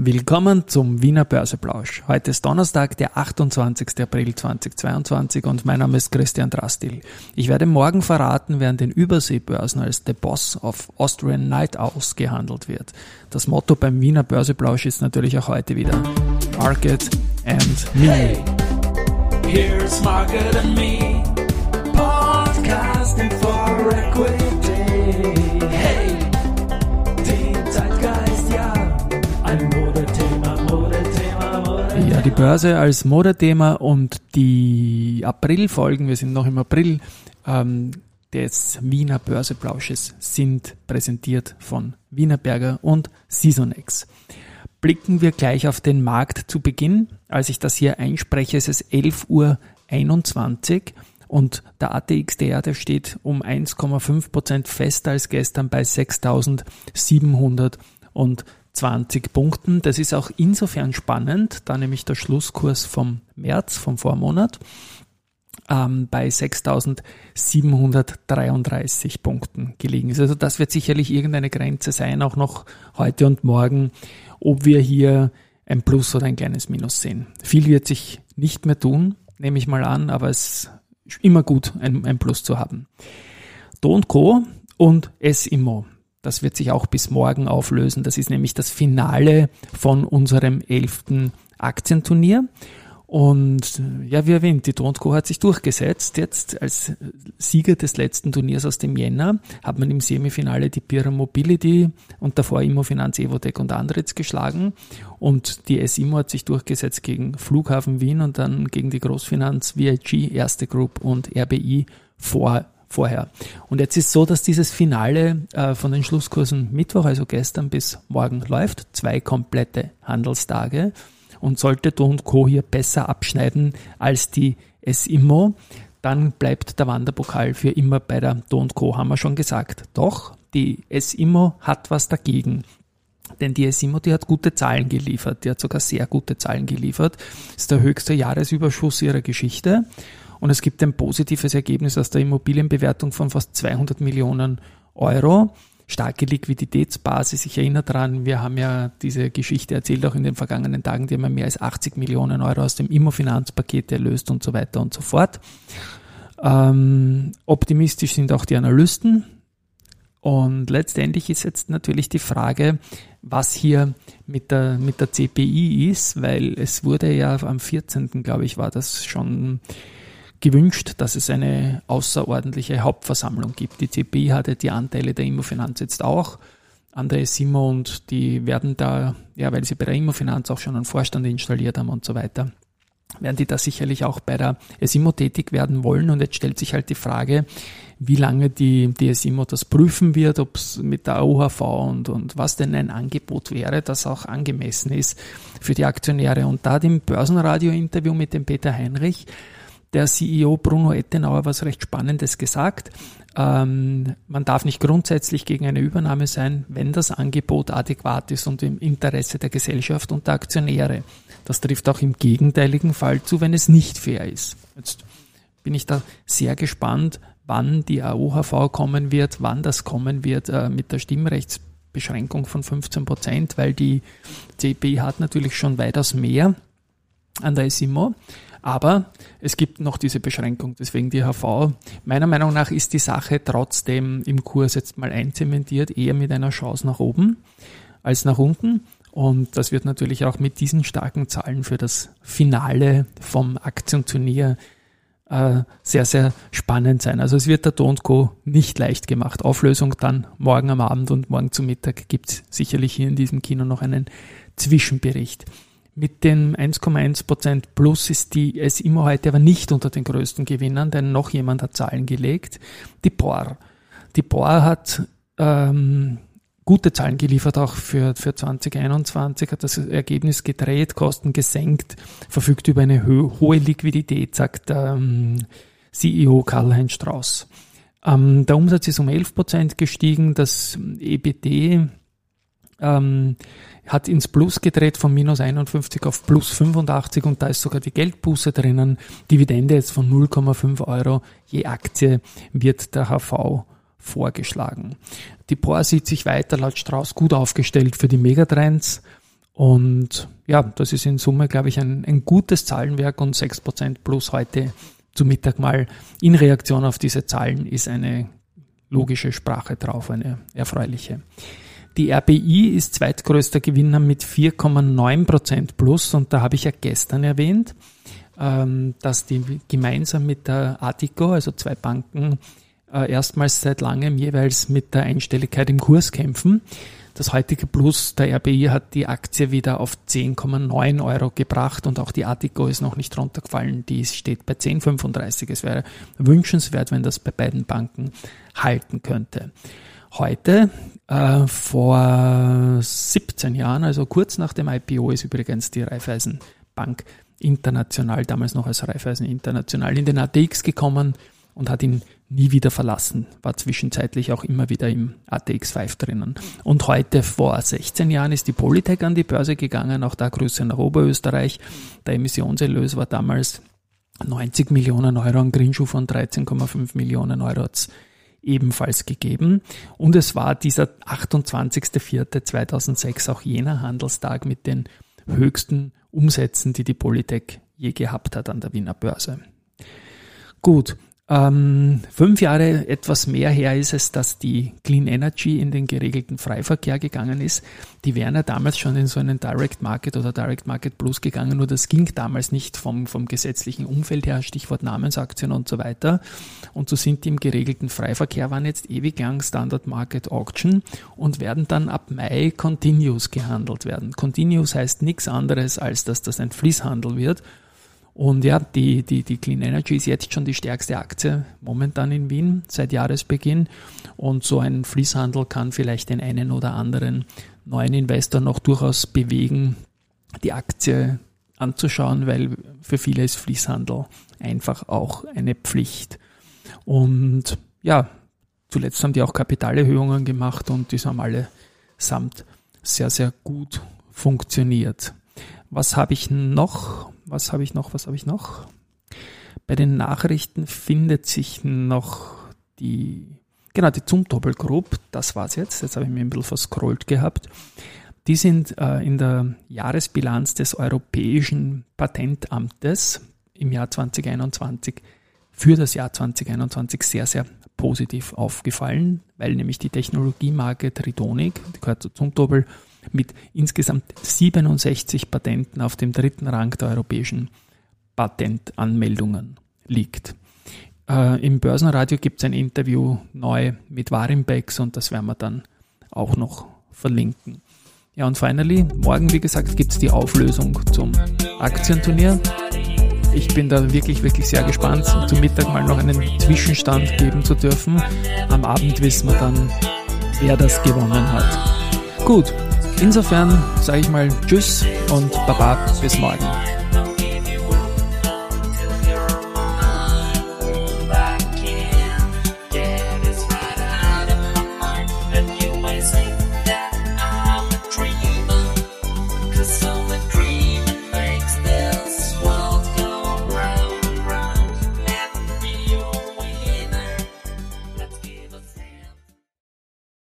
Willkommen zum Wiener Börseplausch. Heute ist Donnerstag, der 28. April 2022 und mein Name ist Christian Drastil. Ich werde morgen verraten, wer an den Überseebörsen als The Boss of Austrian Night Owls gehandelt wird. Das Motto beim Wiener Börseplausch ist natürlich auch heute wieder Market and Me. Hey, here's Market and Me, podcasting for equity. Ja, die Börse als Modethema und die Aprilfolgen, wir sind noch im April, ähm, des Wiener Börseplausches sind präsentiert von Wienerberger und Seasonex. Blicken wir gleich auf den Markt zu Beginn. Als ich das hier einspreche, ist es 11.21 Uhr und der ATXDR, der steht um 1,5 Prozent fester als gestern bei 6.700 und 20 Punkten. Das ist auch insofern spannend, da nämlich der Schlusskurs vom März, vom Vormonat, ähm, bei 6.733 Punkten gelegen ist. Also das wird sicherlich irgendeine Grenze sein, auch noch heute und morgen, ob wir hier ein Plus oder ein kleines Minus sehen. Viel wird sich nicht mehr tun, nehme ich mal an, aber es ist immer gut, ein, ein Plus zu haben. Do Co. und S-Immo. Das wird sich auch bis morgen auflösen. Das ist nämlich das Finale von unserem elften Aktienturnier. Und ja, wie erwähnt, die Tronco hat sich durchgesetzt. Jetzt als Sieger des letzten Turniers aus dem Jänner hat man im Semifinale die Pira Mobility und davor Immofinanz, Evotec und Andritz geschlagen. Und die SIMO hat sich durchgesetzt gegen Flughafen Wien und dann gegen die Großfinanz VIG, Erste Group und RBI vor vorher. Und jetzt ist so, dass dieses Finale äh, von den Schlusskursen Mittwoch, also gestern bis morgen läuft, zwei komplette Handelstage. Und sollte Do Co. hier besser abschneiden als die SIMO, dann bleibt der Wanderpokal für immer bei der Do Co. haben wir schon gesagt. Doch, die SIMO hat was dagegen. Denn die SIMO, die hat gute Zahlen geliefert. Die hat sogar sehr gute Zahlen geliefert. Ist der höchste Jahresüberschuss ihrer Geschichte. Und es gibt ein positives Ergebnis aus der Immobilienbewertung von fast 200 Millionen Euro. Starke Liquiditätsbasis. Ich erinnere daran, wir haben ja diese Geschichte erzählt auch in den vergangenen Tagen, die haben ja mehr als 80 Millionen Euro aus dem Immofinanzpaket erlöst und so weiter und so fort. Ähm, optimistisch sind auch die Analysten. Und letztendlich ist jetzt natürlich die Frage, was hier mit der, mit der CPI ist, weil es wurde ja am 14. glaube ich, war das schon gewünscht, dass es eine außerordentliche Hauptversammlung gibt. Die CPI hatte die Anteile der Immofinanz jetzt auch an der SIMO und die werden da, ja, weil sie bei der Immofinanz auch schon einen Vorstand installiert haben und so weiter, werden die da sicherlich auch bei der SIMO tätig werden wollen. Und jetzt stellt sich halt die Frage, wie lange die, die SIMO das prüfen wird, ob es mit der OHV und, und was denn ein Angebot wäre, das auch angemessen ist für die Aktionäre. Und da dem Börsenradio-Interview mit dem Peter Heinrich der CEO Bruno Ettenauer was recht Spannendes gesagt. Ähm, man darf nicht grundsätzlich gegen eine Übernahme sein, wenn das Angebot adäquat ist und im Interesse der Gesellschaft und der Aktionäre. Das trifft auch im gegenteiligen Fall zu, wenn es nicht fair ist. Jetzt bin ich da sehr gespannt, wann die AOHV kommen wird, wann das kommen wird äh, mit der Stimmrechtsbeschränkung von 15 Prozent, weil die CPI hat natürlich schon weitaus mehr an der SIMO. Aber es gibt noch diese Beschränkung, deswegen die HV. Meiner Meinung nach ist die Sache trotzdem im Kurs jetzt mal einzementiert, eher mit einer Chance nach oben als nach unten. Und das wird natürlich auch mit diesen starken Zahlen für das Finale vom Aktienturnier äh, sehr, sehr spannend sein. Also es wird der Don't Co. nicht leicht gemacht. Auflösung dann morgen am Abend und morgen zum Mittag gibt es sicherlich hier in diesem Kino noch einen Zwischenbericht. Mit dem 1,1% Plus ist die SIMO heute aber nicht unter den größten Gewinnern, denn noch jemand hat Zahlen gelegt. Die POR. Die POR hat ähm, gute Zahlen geliefert, auch für, für 2021, hat das Ergebnis gedreht, Kosten gesenkt, verfügt über eine ho hohe Liquidität, sagt ähm, CEO Karl-Heinz Strauß. Ähm, der Umsatz ist um 11% gestiegen, das EBT ähm, hat ins Plus gedreht von minus 51 auf plus 85 und da ist sogar die Geldbuße drinnen. Dividende jetzt von 0,5 Euro je Aktie wird der HV vorgeschlagen. Die POR sieht sich weiter laut Strauß gut aufgestellt für die Megatrends Und ja, das ist in Summe, glaube ich, ein, ein gutes Zahlenwerk und 6% plus heute zu Mittag mal in Reaktion auf diese Zahlen ist eine logische Sprache drauf, eine erfreuliche. Die RBI ist zweitgrößter Gewinner mit 4,9% plus und da habe ich ja gestern erwähnt, ähm, dass die gemeinsam mit der Artico, also zwei Banken, äh, erstmals seit langem jeweils mit der Einstelligkeit im Kurs kämpfen. Das heutige Plus der RBI hat die Aktie wieder auf 10,9 Euro gebracht und auch die Artico ist noch nicht runtergefallen. Die steht bei 10,35. Es wäre wünschenswert, wenn das bei beiden Banken halten könnte. Heute, äh, vor 17 Jahren, also kurz nach dem IPO, ist übrigens die Raiffeisen Bank international, damals noch als Raiffeisen international, in den ATX gekommen und hat ihn nie wieder verlassen, war zwischenzeitlich auch immer wieder im ATX5 drinnen. Und heute, vor 16 Jahren, ist die Polytech an die Börse gegangen, auch da Grüße nach Oberösterreich. Der Emissionserlös war damals 90 Millionen Euro, ein Greenschuh von 13,5 Millionen Euro hat's ebenfalls gegeben. Und es war dieser 28.04.2006 auch jener Handelstag mit den höchsten Umsätzen, die die Polytech je gehabt hat an der Wiener Börse. Gut, ähm, fünf Jahre etwas mehr her ist es, dass die Clean Energy in den geregelten Freiverkehr gegangen ist. Die wären ja damals schon in so einen Direct Market oder Direct Market Plus gegangen, nur das ging damals nicht vom, vom gesetzlichen Umfeld her, Stichwort Namensaktien und so weiter. Und so sind die im geregelten Freiverkehr, waren jetzt ewig lang Standard Market Auction und werden dann ab Mai Continuous gehandelt werden. Continuous heißt nichts anderes, als dass das ein Fließhandel wird und ja, die, die, die Clean Energy ist jetzt schon die stärkste Aktie momentan in Wien seit Jahresbeginn. Und so ein Fließhandel kann vielleicht den einen oder anderen neuen Investor noch durchaus bewegen, die Aktie anzuschauen, weil für viele ist Fließhandel einfach auch eine Pflicht. Und ja, zuletzt haben die auch Kapitalerhöhungen gemacht und die haben alle samt sehr, sehr gut funktioniert. Was habe ich noch? Was habe ich noch? Was habe ich noch? Bei den Nachrichten findet sich noch die, genau, die Zumtobel Group. Das war's jetzt. Jetzt habe ich mir ein bisschen verscrollt gehabt. Die sind äh, in der Jahresbilanz des Europäischen Patentamtes im Jahr 2021 für das Jahr 2021 sehr, sehr positiv aufgefallen, weil nämlich die Technologiemarke Tridonic, die gehört zu Zumtobel, mit insgesamt 67 Patenten auf dem dritten Rang der europäischen Patentanmeldungen liegt. Äh, Im Börsenradio gibt es ein Interview neu mit Warimbex und das werden wir dann auch noch verlinken. Ja, und finally, morgen, wie gesagt, gibt es die Auflösung zum Aktienturnier. Ich bin da wirklich, wirklich sehr gespannt, zum Mittag mal noch einen Zwischenstand geben zu dürfen. Am Abend wissen wir dann, wer das gewonnen hat. Gut, Insofern sage ich mal Tschüss und Baba bis morgen.